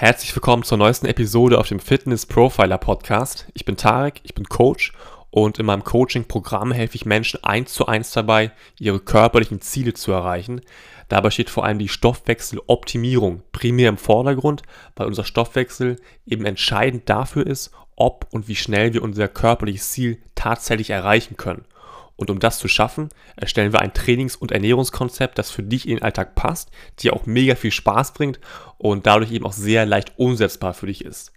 Herzlich willkommen zur neuesten Episode auf dem Fitness Profiler Podcast. Ich bin Tarek, ich bin Coach und in meinem Coaching-Programm helfe ich Menschen eins zu eins dabei, ihre körperlichen Ziele zu erreichen. Dabei steht vor allem die Stoffwechseloptimierung primär im Vordergrund, weil unser Stoffwechsel eben entscheidend dafür ist, ob und wie schnell wir unser körperliches Ziel tatsächlich erreichen können. Und um das zu schaffen, erstellen wir ein Trainings- und Ernährungskonzept, das für dich in den Alltag passt, dir auch mega viel Spaß bringt und dadurch eben auch sehr leicht umsetzbar für dich ist.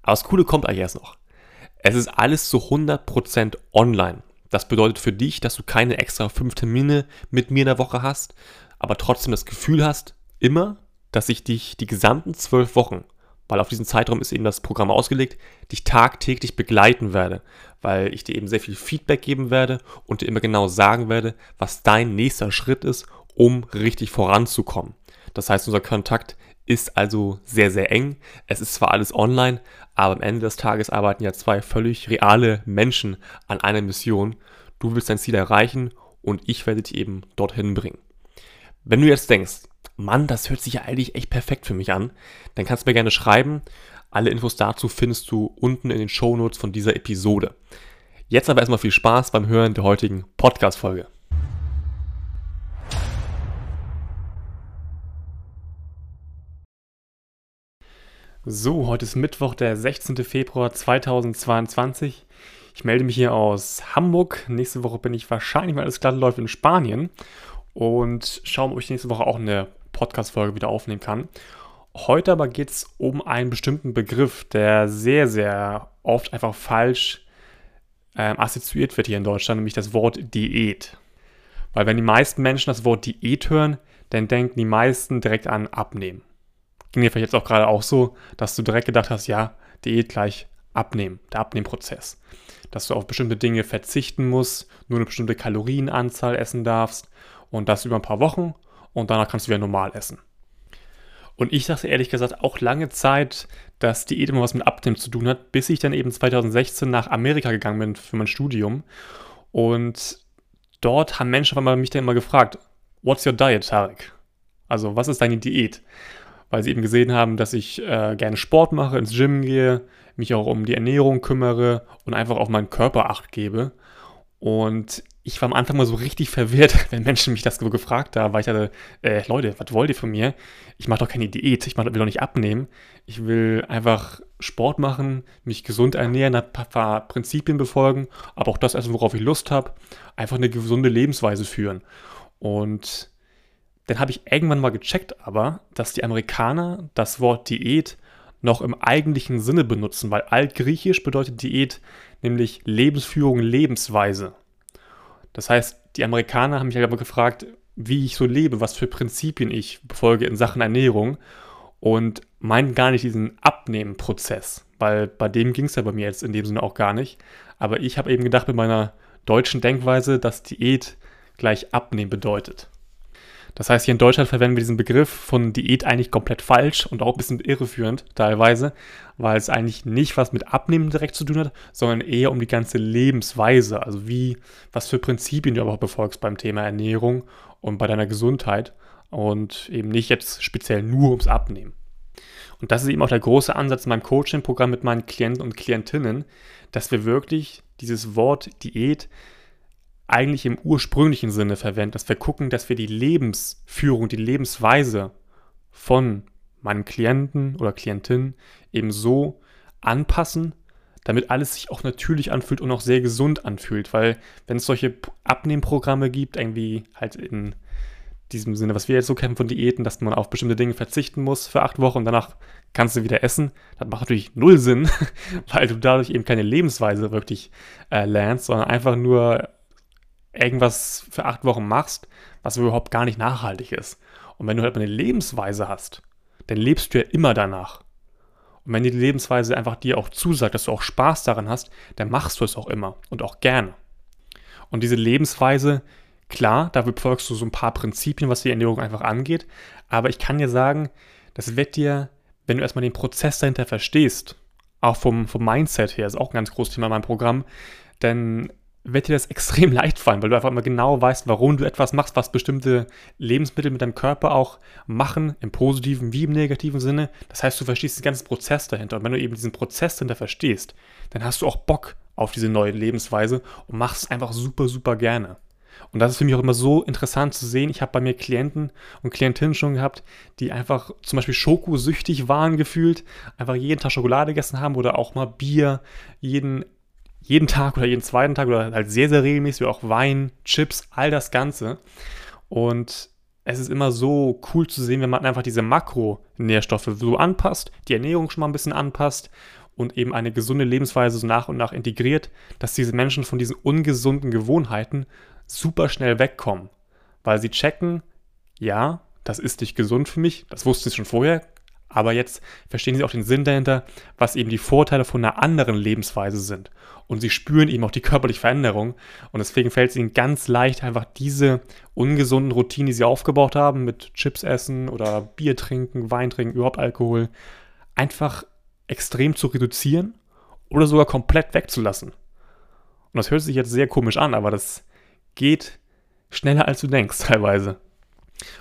Aber das Coole kommt eigentlich erst noch. Es ist alles zu 100% online. Das bedeutet für dich, dass du keine extra fünf Termine mit mir in der Woche hast, aber trotzdem das Gefühl hast, immer, dass ich dich die gesamten zwölf Wochen weil auf diesen Zeitraum ist eben das Programm ausgelegt, dich tagtäglich begleiten werde, weil ich dir eben sehr viel Feedback geben werde und dir immer genau sagen werde, was dein nächster Schritt ist, um richtig voranzukommen. Das heißt, unser Kontakt ist also sehr, sehr eng. Es ist zwar alles online, aber am Ende des Tages arbeiten ja zwei völlig reale Menschen an einer Mission. Du willst dein Ziel erreichen und ich werde dich eben dorthin bringen. Wenn du jetzt denkst, Mann, das hört sich ja eigentlich echt perfekt für mich an, dann kannst du mir gerne schreiben. Alle Infos dazu findest du unten in den Show Notes von dieser Episode. Jetzt aber erstmal viel Spaß beim Hören der heutigen Podcast-Folge. So, heute ist Mittwoch, der 16. Februar 2022. Ich melde mich hier aus Hamburg. Nächste Woche bin ich wahrscheinlich, weil alles glatt läuft, in Spanien. Und schauen, ob ich nächste Woche auch eine Podcast-Folge wieder aufnehmen kann. Heute aber geht es um einen bestimmten Begriff, der sehr, sehr oft einfach falsch ähm, assoziiert wird hier in Deutschland, nämlich das Wort Diät. Weil wenn die meisten Menschen das Wort Diät hören, dann denken die meisten direkt an Abnehmen. Ging dir vielleicht jetzt auch gerade auch so, dass du direkt gedacht hast, ja, Diät gleich Abnehmen, der Abnehmprozess. Dass du auf bestimmte Dinge verzichten musst, nur eine bestimmte Kalorienanzahl essen darfst und das über ein paar Wochen und danach kannst du wieder normal essen. Und ich dachte ehrlich gesagt auch lange Zeit, dass Diät immer was mit Abnehmen zu tun hat, bis ich dann eben 2016 nach Amerika gegangen bin für mein Studium. Und dort haben Menschen auf einmal mich dann immer gefragt, what's your diet, Tarek? Also, was ist deine Diät? Weil sie eben gesehen haben, dass ich äh, gerne Sport mache, ins Gym gehe, mich auch um die Ernährung kümmere und einfach auf meinen Körper acht gebe. Und ich war am Anfang mal so richtig verwirrt, wenn Menschen mich das gefragt haben, weil ich dachte, äh, Leute, was wollt ihr von mir? Ich mache doch keine Diät, ich will doch nicht abnehmen. Ich will einfach Sport machen, mich gesund ernähren, ein paar Prinzipien befolgen, aber auch das essen, worauf ich Lust habe. Einfach eine gesunde Lebensweise führen. Und dann habe ich irgendwann mal gecheckt aber, dass die Amerikaner das Wort Diät noch im eigentlichen Sinne benutzen, weil altgriechisch bedeutet Diät nämlich Lebensführung, Lebensweise. Das heißt, die Amerikaner haben mich aber gefragt, wie ich so lebe, was für Prinzipien ich befolge in Sachen Ernährung und meinen gar nicht diesen Abnehmen-Prozess, weil bei dem ging es ja bei mir jetzt in dem Sinne auch gar nicht. Aber ich habe eben gedacht mit meiner deutschen Denkweise, dass Diät gleich Abnehmen bedeutet. Das heißt, hier in Deutschland verwenden wir diesen Begriff von Diät eigentlich komplett falsch und auch ein bisschen irreführend teilweise, weil es eigentlich nicht was mit Abnehmen direkt zu tun hat, sondern eher um die ganze Lebensweise, also wie, was für Prinzipien du überhaupt befolgst beim Thema Ernährung und bei deiner Gesundheit und eben nicht jetzt speziell nur ums Abnehmen. Und das ist eben auch der große Ansatz in meinem Coaching-Programm mit meinen Klienten und Klientinnen, dass wir wirklich dieses Wort Diät eigentlich im ursprünglichen Sinne verwenden, dass wir gucken, dass wir die Lebensführung, die Lebensweise von meinem Klienten oder Klientin eben so anpassen, damit alles sich auch natürlich anfühlt und auch sehr gesund anfühlt. Weil wenn es solche Abnehmprogramme gibt, irgendwie halt in diesem Sinne, was wir jetzt so kennen von Diäten, dass man auf bestimmte Dinge verzichten muss für acht Wochen und danach kannst du wieder essen, das macht natürlich null Sinn, weil du dadurch eben keine Lebensweise wirklich äh, lernst, sondern einfach nur irgendwas für acht Wochen machst, was überhaupt gar nicht nachhaltig ist. Und wenn du halt eine Lebensweise hast, dann lebst du ja immer danach. Und wenn die Lebensweise einfach dir auch zusagt, dass du auch Spaß daran hast, dann machst du es auch immer und auch gerne. Und diese Lebensweise, klar, da befolgst du so ein paar Prinzipien, was die Ernährung einfach angeht, aber ich kann dir sagen, das wird dir, wenn du erstmal den Prozess dahinter verstehst, auch vom, vom Mindset her, ist auch ein ganz großes Thema in meinem Programm, denn wird dir das extrem leicht fallen, weil du einfach immer genau weißt, warum du etwas machst, was bestimmte Lebensmittel mit deinem Körper auch machen, im positiven wie im negativen Sinne. Das heißt, du verstehst den ganzen Prozess dahinter. Und wenn du eben diesen Prozess dahinter verstehst, dann hast du auch Bock auf diese neue Lebensweise und machst es einfach super, super gerne. Und das ist für mich auch immer so interessant zu sehen. Ich habe bei mir Klienten und Klientinnen schon gehabt, die einfach zum Beispiel schokosüchtig waren gefühlt, einfach jeden Tag Schokolade gegessen haben oder auch mal Bier jeden, jeden Tag oder jeden zweiten Tag oder halt sehr, sehr regelmäßig, auch Wein, Chips, all das Ganze. Und es ist immer so cool zu sehen, wenn man einfach diese Makronährstoffe so anpasst, die Ernährung schon mal ein bisschen anpasst und eben eine gesunde Lebensweise so nach und nach integriert, dass diese Menschen von diesen ungesunden Gewohnheiten super schnell wegkommen, weil sie checken, ja, das ist nicht gesund für mich, das wussten sie schon vorher, aber jetzt verstehen sie auch den Sinn dahinter, was eben die Vorteile von einer anderen Lebensweise sind. Und sie spüren eben auch die körperliche Veränderung. Und deswegen fällt es ihnen ganz leicht, einfach diese ungesunden Routinen, die sie aufgebaut haben, mit Chips essen oder Bier trinken, Wein trinken, überhaupt Alkohol, einfach extrem zu reduzieren oder sogar komplett wegzulassen. Und das hört sich jetzt sehr komisch an, aber das geht schneller als du denkst teilweise.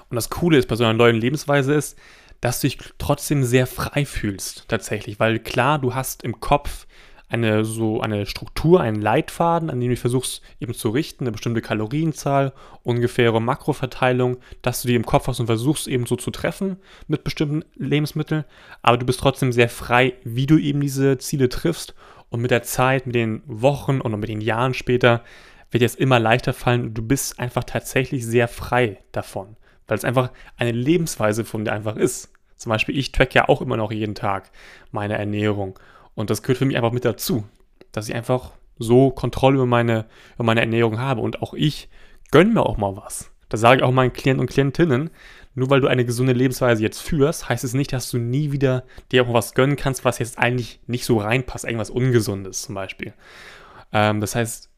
Und das Coole ist bei so einer neuen Lebensweise ist, dass du dich trotzdem sehr frei fühlst tatsächlich, weil klar, du hast im Kopf eine so eine Struktur, einen Leitfaden, an dem du versuchst eben zu richten, eine bestimmte Kalorienzahl, ungefähre Makroverteilung, dass du die im Kopf hast und versuchst eben so zu treffen mit bestimmten Lebensmitteln, aber du bist trotzdem sehr frei, wie du eben diese Ziele triffst. Und mit der Zeit, mit den Wochen und mit den Jahren später wird dir es immer leichter fallen du bist einfach tatsächlich sehr frei davon, weil es einfach eine Lebensweise von dir einfach ist. Zum Beispiel, ich track ja auch immer noch jeden Tag meine Ernährung und das gehört für mich einfach mit dazu, dass ich einfach so Kontrolle über meine, über meine Ernährung habe und auch ich gönne mir auch mal was. Das sage ich auch meinen Klienten und Klientinnen. Nur weil du eine gesunde Lebensweise jetzt führst, heißt es nicht, dass du nie wieder dir auch was gönnen kannst, was jetzt eigentlich nicht so reinpasst. Irgendwas Ungesundes zum Beispiel. Ähm, das heißt,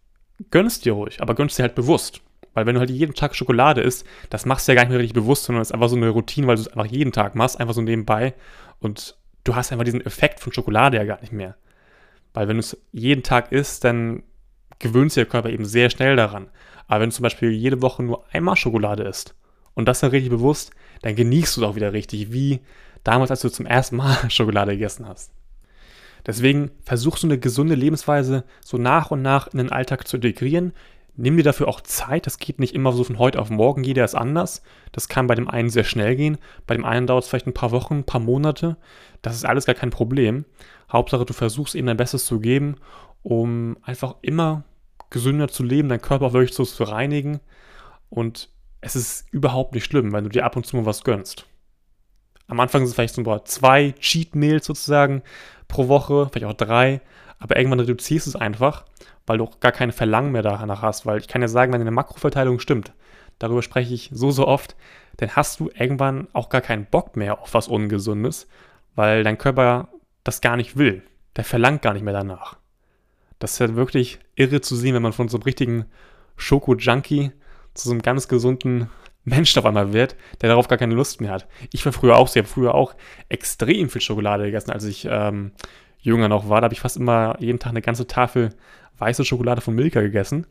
gönnst dir ruhig, aber gönnst dir halt bewusst. Weil wenn du halt jeden Tag Schokolade isst, das machst du ja gar nicht mehr richtig bewusst, sondern es ist einfach so eine Routine, weil du es einfach jeden Tag machst, einfach so nebenbei. Und du hast einfach diesen Effekt von Schokolade ja gar nicht mehr. Weil wenn du es jeden Tag isst, dann gewöhnt sich der Körper eben sehr schnell daran. Aber wenn du zum Beispiel jede Woche nur einmal Schokolade isst und das dann richtig bewusst, dann genießt du es auch wieder richtig, wie damals, als du zum ersten Mal Schokolade gegessen hast. Deswegen versuch so eine gesunde Lebensweise so nach und nach in den Alltag zu integrieren. Nimm dir dafür auch Zeit. Das geht nicht immer so von heute auf morgen. Jeder ist anders. Das kann bei dem einen sehr schnell gehen. Bei dem einen dauert es vielleicht ein paar Wochen, ein paar Monate. Das ist alles gar kein Problem. Hauptsache, du versuchst eben dein Bestes zu geben, um einfach immer gesünder zu leben, deinen Körper auch wirklich so zu reinigen. Und es ist überhaupt nicht schlimm, wenn du dir ab und zu mal was gönnst. Am Anfang sind es vielleicht so zwei Cheat Meals sozusagen pro Woche, vielleicht auch drei, aber irgendwann reduzierst du es einfach, weil du auch gar keine Verlangen mehr danach hast, weil ich kann ja sagen, wenn deine Makroverteilung stimmt, darüber spreche ich so, so oft, dann hast du irgendwann auch gar keinen Bock mehr auf was Ungesundes, weil dein Körper das gar nicht will. Der verlangt gar nicht mehr danach. Das ist ja wirklich irre zu sehen, wenn man von so einem richtigen Schoko-Junkie zu so einem ganz gesunden Mensch auf einmal wird, der darauf gar keine Lust mehr hat. Ich war früher auch sehr, früher auch extrem viel Schokolade gegessen, als ich ähm, jünger noch war. Da habe ich fast immer jeden Tag eine ganze Tafel weiße Schokolade von Milka gegessen.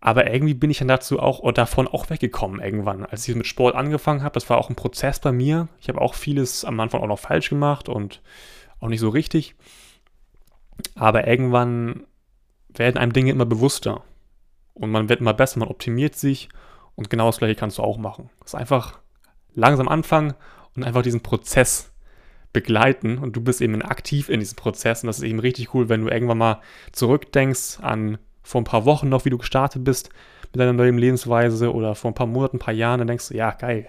Aber irgendwie bin ich dann dazu auch davon auch weggekommen irgendwann. Als ich mit Sport angefangen habe, das war auch ein Prozess bei mir. Ich habe auch vieles am Anfang auch noch falsch gemacht und auch nicht so richtig. Aber irgendwann werden einem Dinge immer bewusster. Und man wird immer besser, man optimiert sich und genau das gleiche kannst du auch machen. Das ist einfach langsam anfangen und einfach diesen Prozess begleiten und du bist eben aktiv in diesem Prozess und das ist eben richtig cool, wenn du irgendwann mal zurückdenkst an vor ein paar Wochen noch, wie du gestartet bist mit deiner neuen Lebensweise oder vor ein paar Monaten, ein paar Jahren, dann denkst du, ja, geil.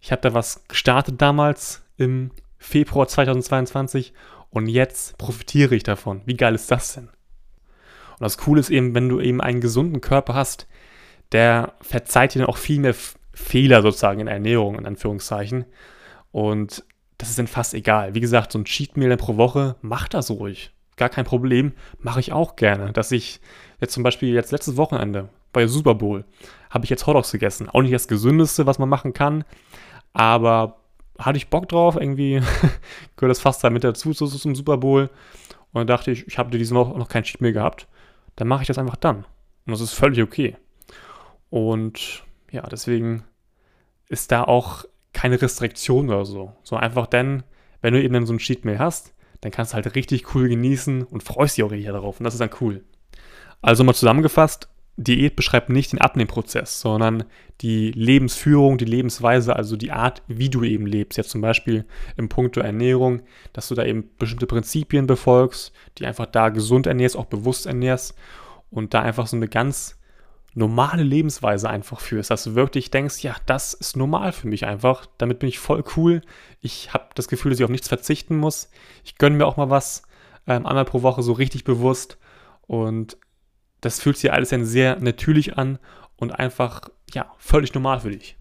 Ich habe da was gestartet damals im Februar 2022 und jetzt profitiere ich davon. Wie geil ist das denn? Und das Coole ist eben, wenn du eben einen gesunden Körper hast, der verzeiht dir dann auch viel mehr Fehler sozusagen in Ernährung, in Anführungszeichen. Und das ist dann fast egal. Wie gesagt, so ein Cheat Meal pro Woche, mach das ruhig. Gar kein Problem, mache ich auch gerne. Dass ich jetzt zum Beispiel jetzt letztes Wochenende bei Super Bowl habe ich jetzt Hotdogs gegessen. Auch nicht das Gesündeste, was man machen kann, aber hatte ich Bock drauf, irgendwie gehört das fast damit dazu so, so zum Super Bowl. Und dann dachte ich, ich habe diese Woche noch kein Cheat Meal gehabt dann mache ich das einfach dann. Und das ist völlig okay. Und ja, deswegen ist da auch keine Restriktion oder so. So einfach dann, wenn du eben dann so ein Cheat hast, dann kannst du halt richtig cool genießen und freust dich auch richtig darauf. Und das ist dann cool. Also mal zusammengefasst, Diät beschreibt nicht den Abnehmprozess, sondern die Lebensführung, die Lebensweise, also die Art, wie du eben lebst. Jetzt zum Beispiel im Punkto Ernährung, dass du da eben bestimmte Prinzipien befolgst, die einfach da gesund ernährst, auch bewusst ernährst und da einfach so eine ganz normale Lebensweise einfach führst, dass du wirklich denkst, ja, das ist normal für mich einfach, damit bin ich voll cool, ich habe das Gefühl, dass ich auf nichts verzichten muss, ich gönne mir auch mal was ähm, einmal pro Woche so richtig bewusst. Und das fühlt sich alles dann sehr natürlich an und einfach, ja, völlig normal für dich.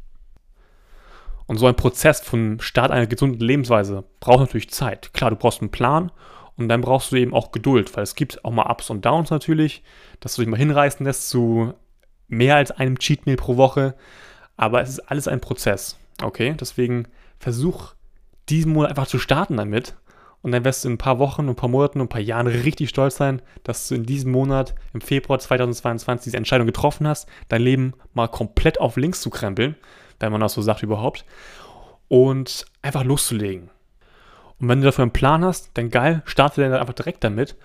Und so ein Prozess vom Start einer gesunden Lebensweise braucht natürlich Zeit. Klar, du brauchst einen Plan und dann brauchst du eben auch Geduld, weil es gibt auch mal Ups und Downs natürlich, dass du dich mal hinreißen lässt zu mehr als einem Cheat pro Woche. Aber es ist alles ein Prozess. Okay, deswegen versuch diesen Monat einfach zu starten damit und dann wirst du in ein paar Wochen, ein paar Monaten, ein paar Jahren richtig stolz sein, dass du in diesem Monat, im Februar 2022, diese Entscheidung getroffen hast, dein Leben mal komplett auf links zu krempeln, wenn man das so sagt überhaupt, und einfach loszulegen. Und wenn du dafür einen Plan hast, dann geil, starte dann einfach direkt damit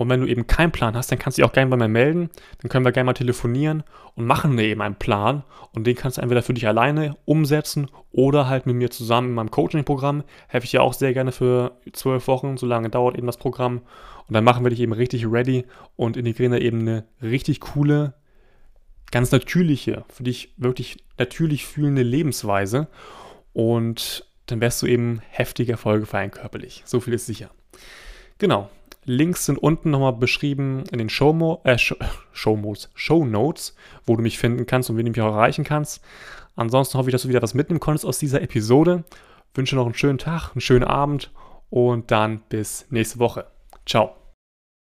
und wenn du eben keinen Plan hast, dann kannst du dich auch gerne bei mir melden. Dann können wir gerne mal telefonieren und machen dir eben einen Plan. Und den kannst du entweder für dich alleine umsetzen oder halt mit mir zusammen in meinem Coaching-Programm. Helfe ich dir auch sehr gerne für zwölf Wochen. So lange dauert eben das Programm. Und dann machen wir dich eben richtig ready und integrieren da eben eine richtig coole, ganz natürliche, für dich wirklich natürlich fühlende Lebensweise. Und dann wirst du eben heftige Erfolge feiern körperlich. So viel ist sicher. Genau. Links sind unten nochmal beschrieben in den Show, äh, Show, Show Notes, wo du mich finden kannst und wen du mich auch erreichen kannst. Ansonsten hoffe ich, dass du wieder was mitnehmen konntest aus dieser Episode. Wünsche noch einen schönen Tag, einen schönen Abend und dann bis nächste Woche. Ciao.